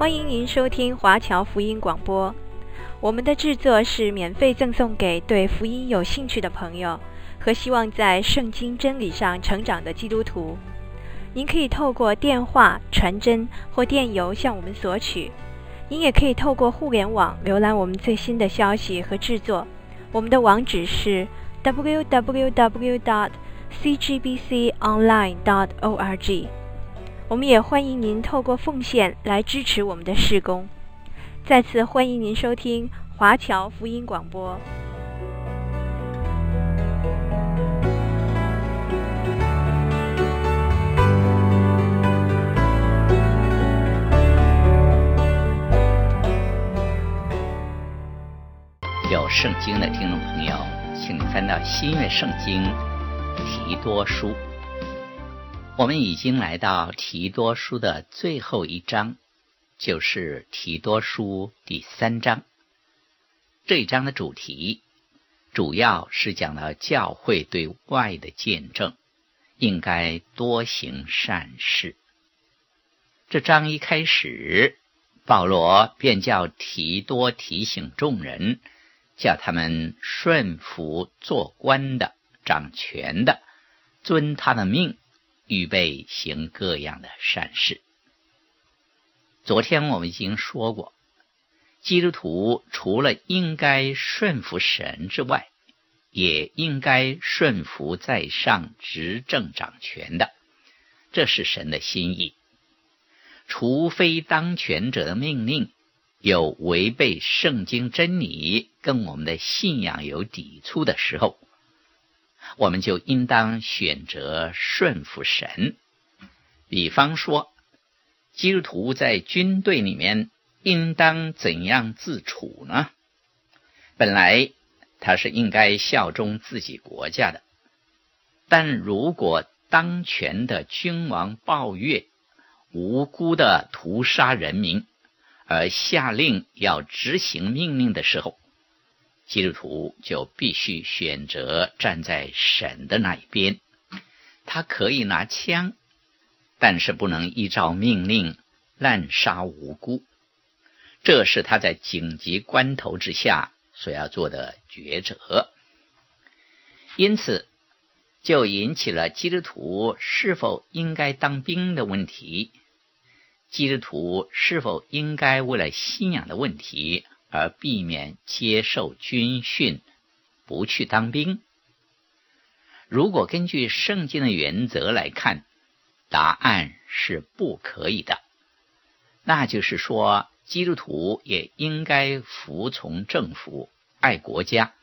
欢迎您收听华侨福音广播。我们的制作是免费赠送给对福音有兴趣的朋友和希望在圣经真理上成长的基督徒。您可以透过电话、传真或电邮向我们索取。您也可以透过互联网浏览我们最新的消息和制作。我们的网址是 www.cgbconline.org。我们也欢迎您透过奉献来支持我们的事工。再次欢迎您收听华侨福音广播。有圣经的听众朋友，请翻到新约圣经提多书。我们已经来到提多书的最后一章，就是提多书第三章。这一章的主题主要是讲到教会对外的见证，应该多行善事。这章一开始，保罗便叫提多提醒众人，叫他们顺服做官的、掌权的，遵他的命。预备行各样的善事。昨天我们已经说过，基督徒除了应该顺服神之外，也应该顺服在上执政掌权的，这是神的心意。除非当权者的命令有违背圣经真理，跟我们的信仰有抵触的时候。我们就应当选择顺服神。比方说，基督徒在军队里面应当怎样自处呢？本来他是应该效忠自己国家的，但如果当权的君王暴虐，无辜的屠杀人民，而下令要执行命令的时候，基督徒就必须选择站在神的那一边。他可以拿枪，但是不能依照命令滥杀无辜。这是他在紧急关头之下所要做的抉择。因此，就引起了基督徒是否应该当兵的问题。基督徒是否应该为了信仰的问题，而避免接受军训，不去当兵。如果根据圣经的原则来看，答案是不可以的。那就是说，基督徒也应该服从政府、爱国家，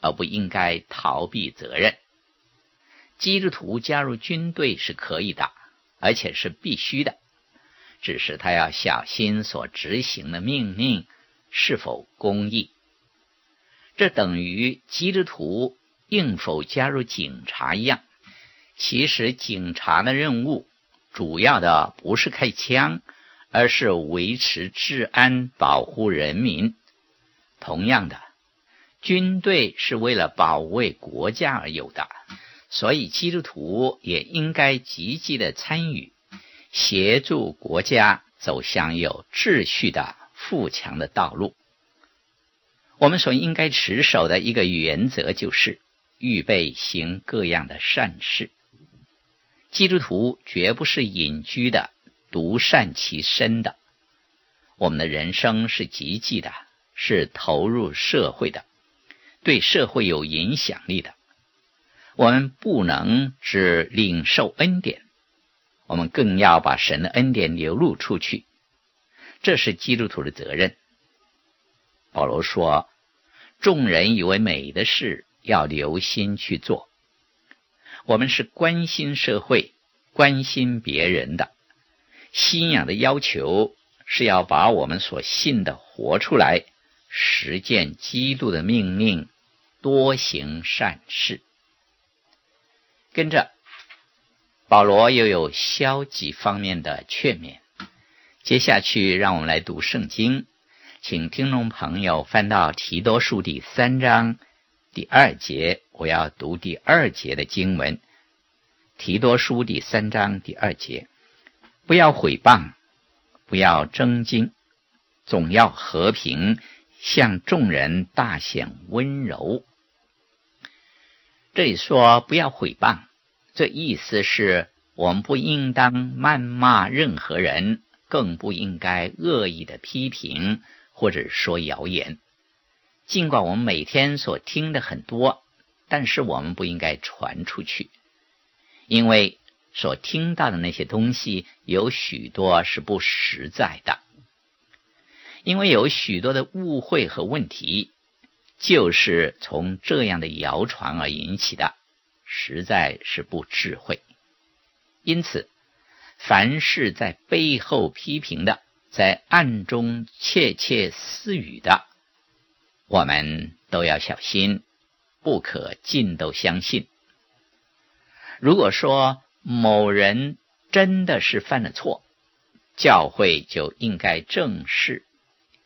而不应该逃避责任。基督徒加入军队是可以的，而且是必须的，只是他要小心所执行的命令。是否公义？这等于基督徒应否加入警察一样。其实警察的任务主要的不是开枪，而是维持治安、保护人民。同样的，军队是为了保卫国家而有的，所以基督徒也应该积极的参与，协助国家走向有秩序的。富强的道路，我们所应该持守的一个原则就是预备行各样的善事。基督徒绝不是隐居的、独善其身的。我们的人生是积极的，是投入社会的，对社会有影响力的。我们不能只领受恩典，我们更要把神的恩典流露出去。这是基督徒的责任。保罗说：“众人以为美的事，要留心去做。我们是关心社会、关心别人的。信仰的要求是要把我们所信的活出来，实践基督的命令，多行善事。”跟着，保罗又有消极方面的劝勉。接下去，让我们来读圣经，请听众朋友翻到提多书第三章第二节，我要读第二节的经文。提多书第三章第二节：不要毁谤，不要争经，总要和平，向众人大显温柔。这里说不要毁谤，这意思是我们不应当谩骂任何人，更不应该恶意的批评或者说谣言。尽管我们每天所听的很多，但是我们不应该传出去，因为所听到的那些东西有许多是不实在的，因为有许多的误会和问题，就是从这样的谣传而引起的，实在是不智慧。因此，凡是在背后批评的，在暗中窃窃私语的，我们都要小心，不可尽都相信。如果说某人真的是犯了错，教会就应该正视，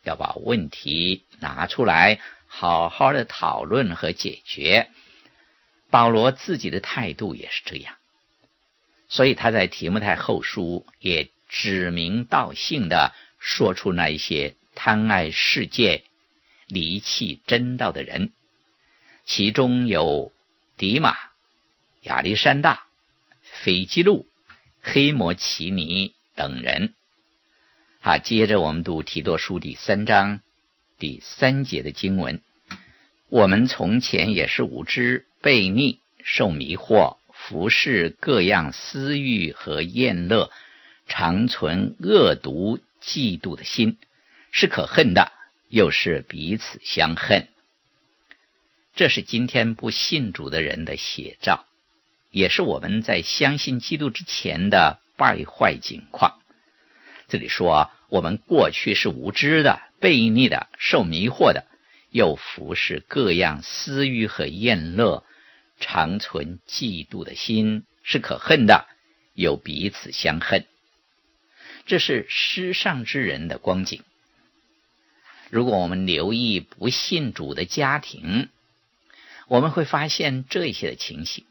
要把问题拿出来，好好的讨论和解决。保罗自己的态度也是这样，所以他在提摩太后书也指名道姓的说出那一些贪爱世界。离弃真道的人，其中有迪马、亚历山大、斐基路、黑摩奇尼等人。好，接着我们读提多书第三章第三节的经文：我们从前也是无知、悖逆、受迷惑，服侍各样私欲和宴乐，常存恶毒、嫉妒的心，是可恨的。又是彼此相恨，这是今天不信主的人的写照，也是我们在相信基督之前的败坏景况。这里说，我们过去是无知的、悖逆的、受迷惑的，又服侍各样私欲和宴乐，常存嫉妒的心，是可恨的，又彼此相恨。这是世上之人的光景。如果我们留意不信主的家庭，我们会发现这些的情形。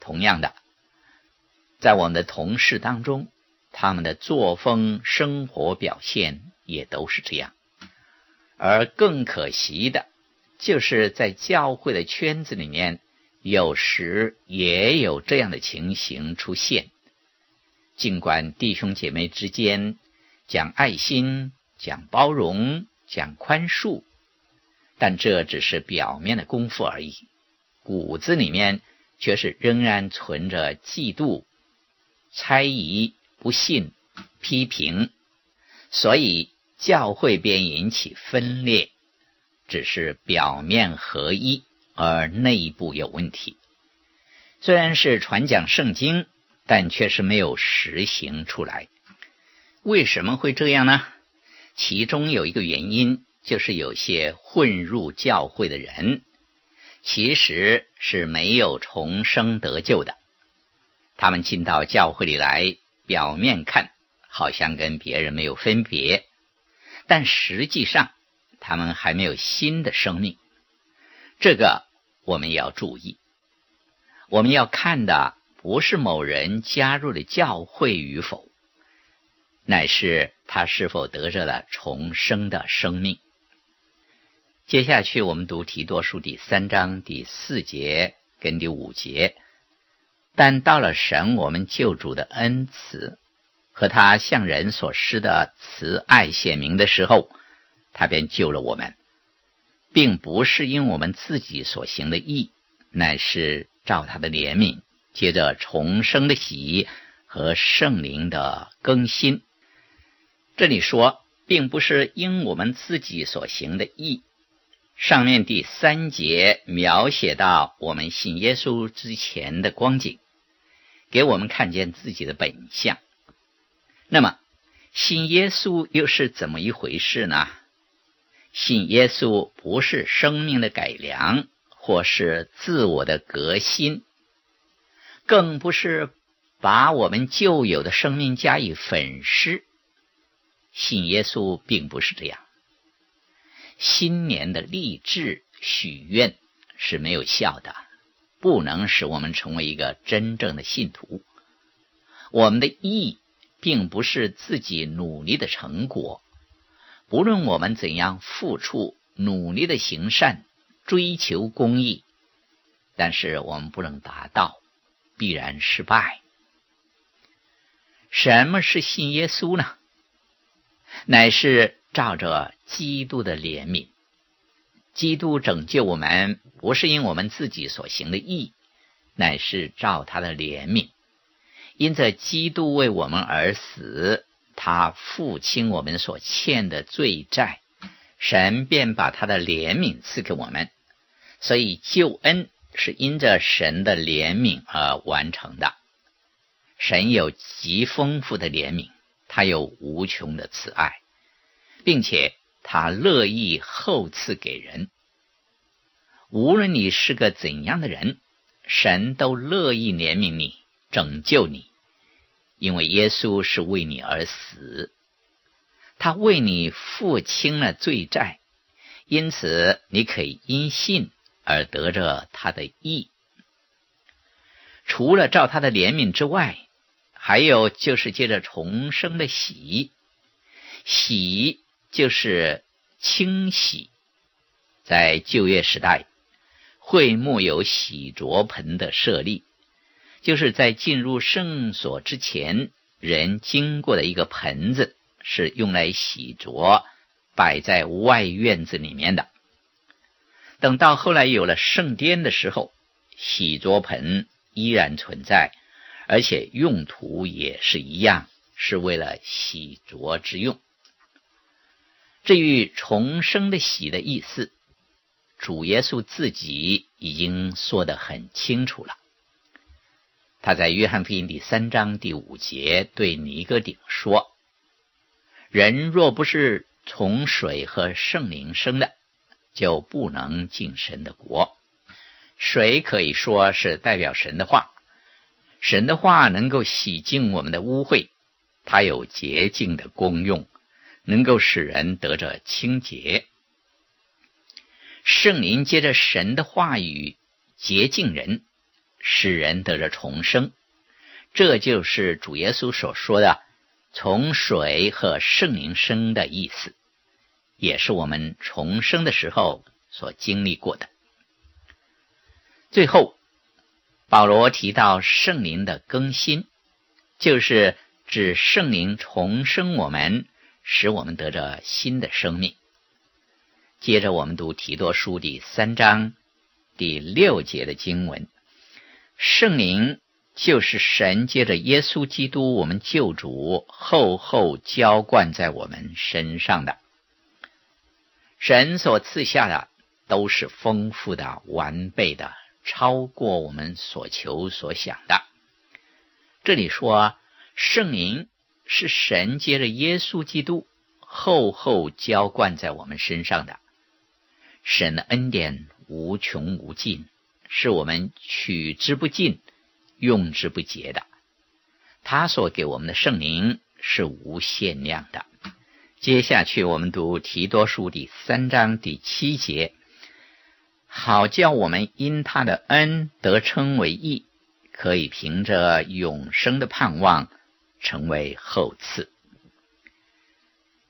同样的，在我们的同事当中，他们的作风、生活表现也都是这样。而更可惜的，就是在教会的圈子里面，有时也有这样的情形出现。尽管弟兄姐妹之间讲爱心、讲包容。讲宽恕，但这只是表面的功夫而已，骨子里面却是仍然存着嫉妒、猜疑、不信、批评，所以教会便引起分裂，只是表面合一，而内部有问题。虽然是传讲圣经，但却是没有实行出来。为什么会这样呢？其中有一个原因，就是有些混入教会的人，其实是没有重生得救的。他们进到教会里来，表面看好像跟别人没有分别，但实际上他们还没有新的生命。这个我们也要注意。我们要看的不是某人加入了教会与否。乃是他是否得着了重生的生命。接下去我们读提多书第三章第四节跟第五节。但到了神我们救主的恩慈和他向人所施的慈爱显明的时候，他便救了我们，并不是因我们自己所行的义，乃是照他的怜悯，接着重生的喜和圣灵的更新。这里说，并不是因我们自己所行的义。上面第三节描写到我们信耶稣之前的光景，给我们看见自己的本相。那么，信耶稣又是怎么一回事呢？信耶稣不是生命的改良，或是自我的革新，更不是把我们旧有的生命加以粉饰。信耶稣并不是这样。新年的励志许愿是没有效的，不能使我们成为一个真正的信徒。我们的义并不是自己努力的成果。无论我们怎样付出、努力的行善、追求公义，但是我们不能达到，必然失败。什么是信耶稣呢？乃是照着基督的怜悯。基督拯救我们，不是因我们自己所行的义，乃是照他的怜悯。因着基督为我们而死，他付清我们所欠的罪债，神便把他的怜悯赐给我们。所以救恩是因着神的怜悯而完成的。神有极丰富的怜悯，他有无穷的慈爱，并且。他乐意厚赐给人，无论你是个怎样的人，神都乐意怜悯你、拯救你，因为耶稣是为你而死，他为你付清了罪债，因此你可以因信而得着他的义。除了照他的怜悯之外，还有就是借着重生的洗，洗。就是清洗，在旧约时代，会幕有洗濯盆的设立，就是在进入圣所之前，人经过的一个盆子，是用来洗濯，摆在外院子里面的。等到后来有了圣殿的时候，洗濯盆依然存在，而且用途也是一样，是为了洗濯之用。至于重生的洗的意思，主耶稣自己已经说得很清楚了。他在约翰福音第三章第五节对尼哥底说：“人若不是从水和圣灵生的，就不能进神的国。水可以说是代表神的话，神的话能够洗净我们的污秽，它有洁净的功用。”能够使人得着清洁，圣灵借着神的话语洁净人，使人得着重生。这就是主耶稣所说的“从水和圣灵生”的意思，也是我们重生的时候所经历过的。最后，保罗提到圣灵的更新，就是指圣灵重生我们。使我们得着新的生命。接着，我们读提多书第三章第六节的经文：圣灵就是神借着耶稣基督，我们救主厚厚浇灌在我们身上的。神所赐下的都是丰富的、完备的，超过我们所求所想的。这里说圣灵。是神借着耶稣基督厚厚浇灌在我们身上的。神的恩典无穷无尽，是我们取之不尽、用之不竭的。他所给我们的圣灵是无限量的。接下去我们读提多书第三章第七节，好叫我们因他的恩得称为义，可以凭着永生的盼望。成为后赐，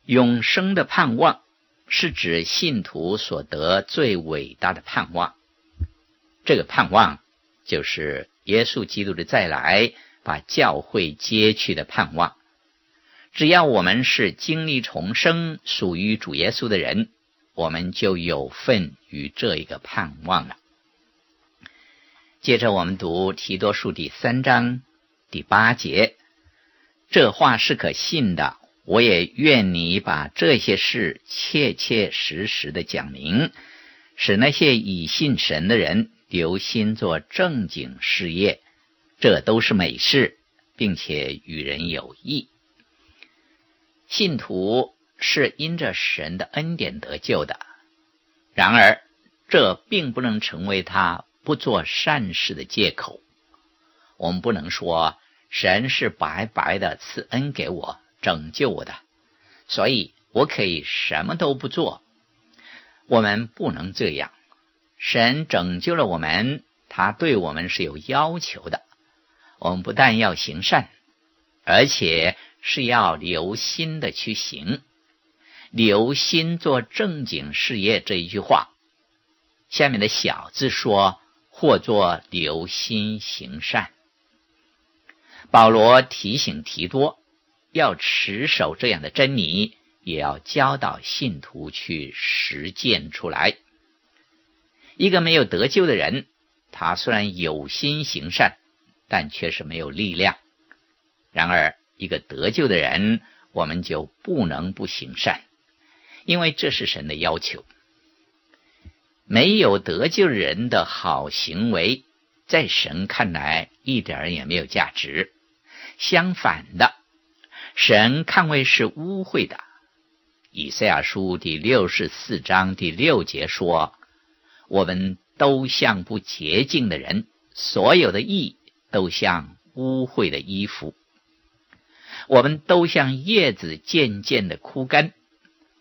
永生的盼望是指信徒所得最伟大的盼望。这个盼望就是耶稣基督的再来，把教会接去的盼望。只要我们是经历重生、属于主耶稣的人，我们就有份于这一个盼望了。接着，我们读提多书第三章第八节。这话是可信的，我也愿你把这些事切切实实的讲明，使那些以信神的人留心做正经事业，这都是美事，并且与人有益。信徒是因着神的恩典得救的，然而这并不能成为他不做善事的借口。我们不能说。神是白白的赐恩给我，拯救我的，所以我可以什么都不做。我们不能这样。神拯救了我们，他对我们是有要求的。我们不但要行善，而且是要留心的去行，留心做正经事业这一句话，下面的小字说，或做留心行善。保罗提醒提多要持守这样的真理，也要教导信徒去实践出来。一个没有得救的人，他虽然有心行善，但却是没有力量。然而，一个得救的人，我们就不能不行善，因为这是神的要求。没有得救人的好行为，在神看来一点也没有价值。相反的，神看为是污秽的。以赛亚书第六十四章第六节说：“我们都像不洁净的人，所有的义都像污秽的衣服。”我们都像叶子渐渐的枯干，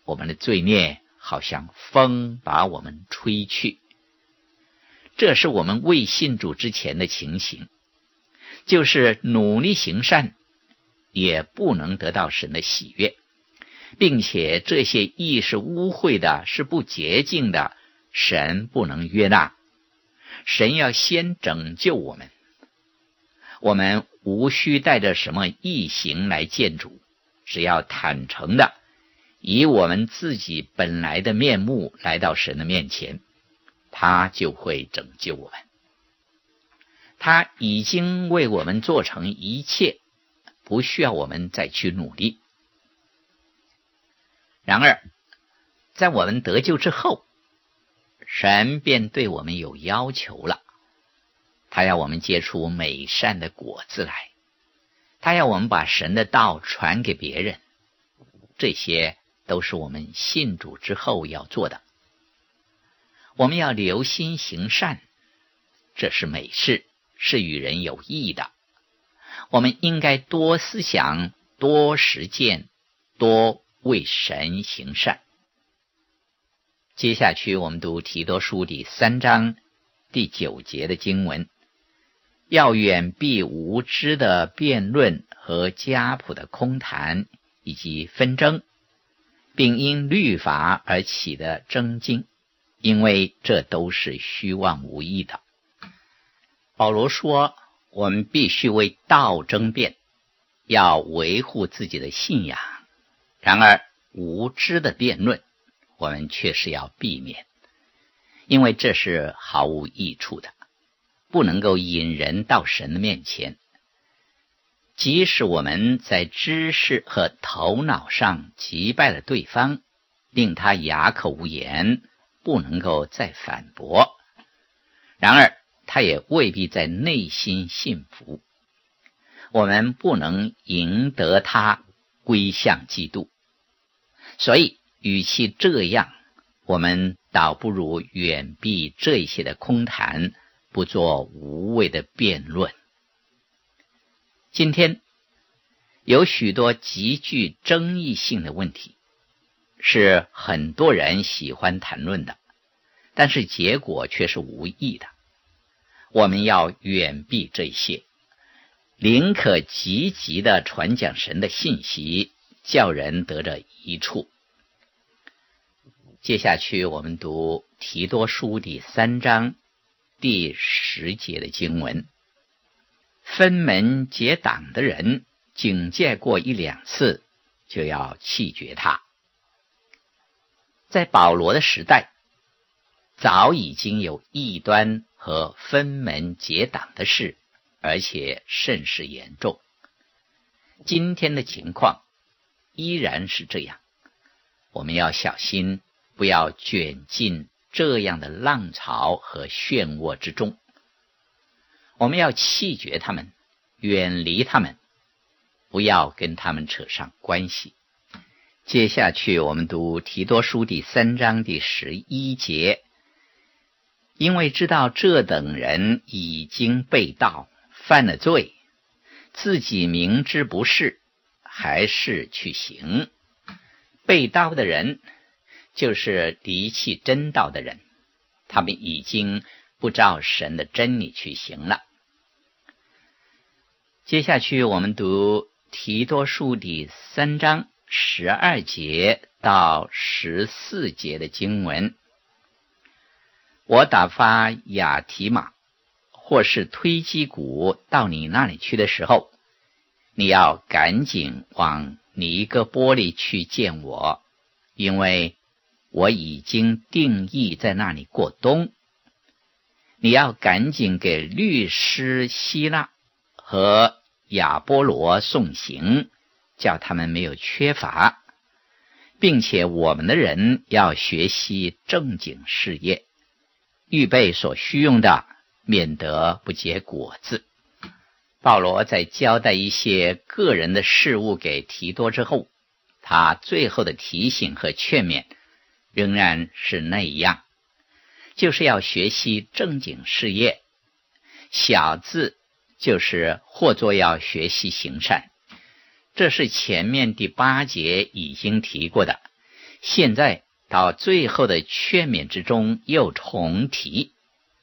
我们的罪孽好像风把我们吹去。这是我们未信主之前的情形，就是努力行善，也不能得到神的喜悦，并且这些义是污秽的，是不洁净的，神不能约纳。神要先拯救我们。我们无需带着什么异形来见主，只要坦诚的以我们自己本来的面目来到神的面前，他就会拯救我们。他已经为我们做成一切，不需要我们再去努力。然而，在我们得救之后，神便对我们有要求了。他要我们结出美善的果子来，他要我们把神的道传给别人，这些都是我们信主之后要做的。我们要留心行善，这是美事，是与人有益的。我们应该多思想、多实践、多为神行善。接下去我们读提多书第三章第九节的经文。要远避无知的辩论和家谱的空谈，以及纷争，并因律法而起的争竞，因为这都是虚妄无益的。保罗说：“我们必须为道争辩，要维护自己的信仰。然而，无知的辩论，我们却是要避免，因为这是毫无益处的。”不能够引人到神的面前，即使我们在知识和头脑上击败了对方，令他哑口无言，不能够再反驳。然而，他也未必在内心信服。我们不能赢得他归向基督，所以，与其这样，我们倒不如远避这些的空谈。不做无谓的辩论。今天有许多极具争议性的问题，是很多人喜欢谈论的，但是结果却是无益的。我们要远避这些，宁可积极的传讲神的信息，叫人得着一处。接下去我们读提多书第三章。第十节的经文，分门结党的人，警戒过一两次，就要弃绝他。在保罗的时代，早已经有异端和分门结党的事，而且甚是严重。今天的情况依然是这样，我们要小心，不要卷进。这样的浪潮和漩涡之中，我们要弃绝他们，远离他们，不要跟他们扯上关系。接下去我们读提多书第三章第十一节，因为知道这等人已经被盗，犯了罪，自己明知不是，还是去行。被盗的人。就是离弃真道的人，他们已经不照神的真理去行了。接下去我们读提多书第三章十二节到十四节的经文。我打发雅提马或是推基古到你那里去的时候，你要赶紧往尼哥波利去见我，因为我已经定义在那里过冬。你要赶紧给律师希腊和亚波罗送行，叫他们没有缺乏，并且我们的人要学习正经事业。预备所需用的，免得不结果子。保罗在交代一些个人的事物给提多之后，他最后的提醒和劝勉仍然是那样，就是要学习正经事业。小字就是或作要学习行善，这是前面第八节已经提过的。现在。到最后的劝勉之中又重提，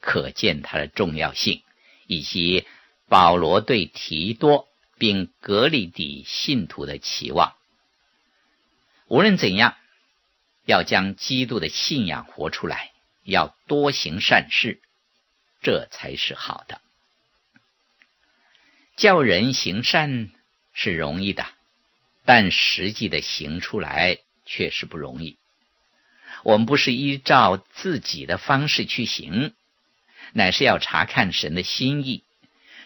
可见它的重要性，以及保罗对提多并格里底信徒的期望。无论怎样，要将基督的信仰活出来，要多行善事，这才是好的。叫人行善是容易的，但实际的行出来却是不容易。我们不是依照自己的方式去行，乃是要查看神的心意，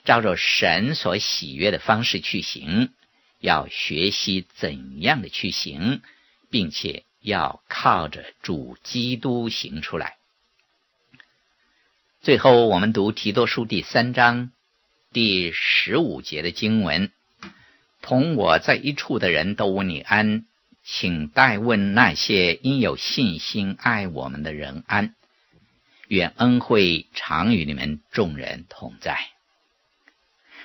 照着神所喜悦的方式去行，要学习怎样的去行，并且要靠着主基督行出来。最后，我们读提多书第三章第十五节的经文：同我在一处的人都问你安。请代问那些因有信心爱我们的人安，愿恩惠常与你们众人同在。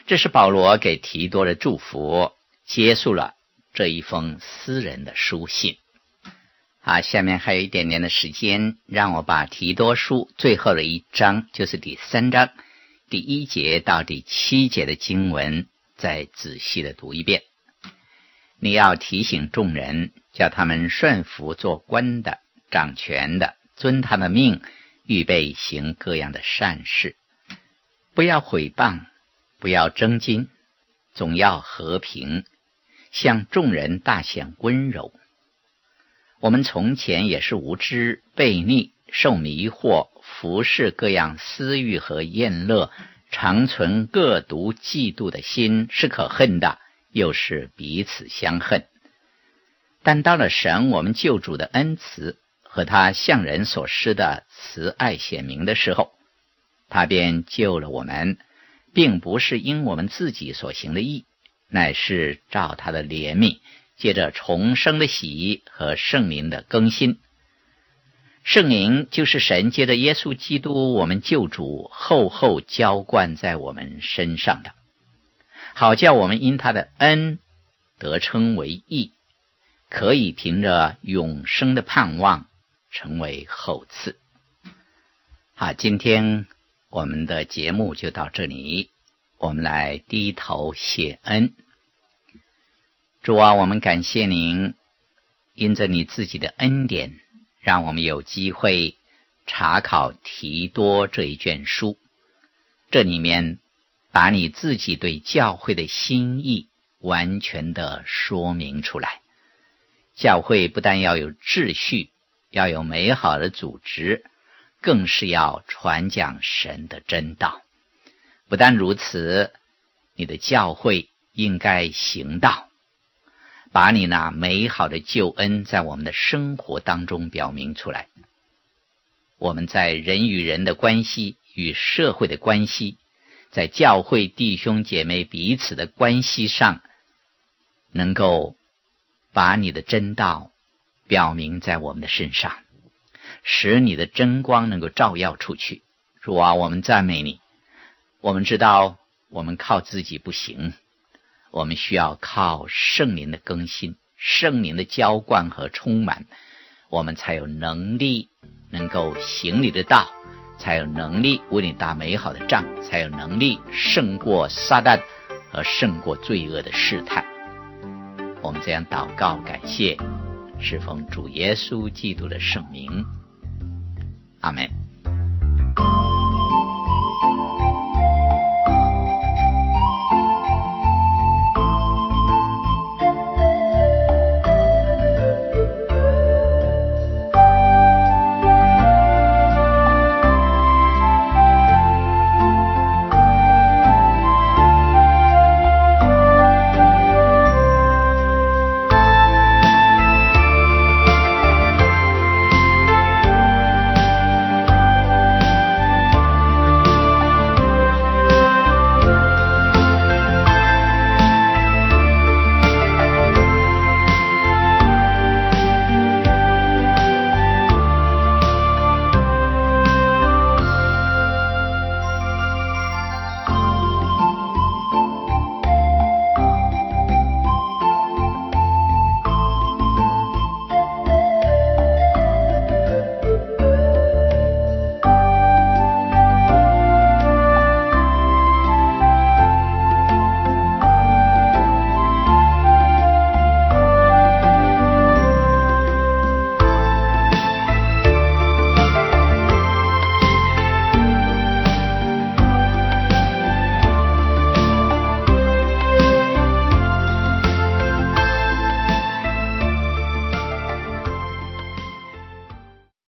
这是保罗给提多的祝福，结束了这一封私人的书信。好，下面还有一点点的时间，让我把提多书最后的一章，就是第三章第一节到第七节的经文，再仔细的读一遍。你要提醒众人，叫他们顺服做官的、掌权的，遵他的命，预备行各样的善事，不要毁谤，不要争金，总要和平，向众人大显温柔。我们从前也是无知、悖逆、受迷惑，服侍各样私欲和宴乐，常存各毒嫉妒的心，是可恨的。又是彼此相恨，但到了神我们救主的恩慈和他向人所施的慈爱显明的时候，他便救了我们，并不是因我们自己所行的义，乃是照他的怜悯，借着重生的洗和圣灵的更新。圣灵就是神借着耶稣基督我们救主厚厚浇灌在我们身上的。好叫我们因他的恩得称为义，可以凭着永生的盼望成为后嗣。好，今天我们的节目就到这里，我们来低头谢恩。主啊，我们感谢您，因着你自己的恩典，让我们有机会查考提多这一卷书，这里面。把你自己对教会的心意完全的说明出来。教会不但要有秩序，要有美好的组织，更是要传讲神的真道。不但如此，你的教会应该行道，把你那美好的救恩在我们的生活当中表明出来。我们在人与人的关系与社会的关系。在教会弟兄姐妹彼此的关系上，能够把你的真道表明在我们的身上，使你的真光能够照耀出去。主啊，我们赞美你。我们知道我们靠自己不行，我们需要靠圣灵的更新、圣灵的浇灌和充满，我们才有能力能够行你的道。才有能力为你打美好的仗，才有能力胜过撒旦和胜过罪恶的试探。我们这样祷告感谢，是奉主耶稣基督的圣名，阿门。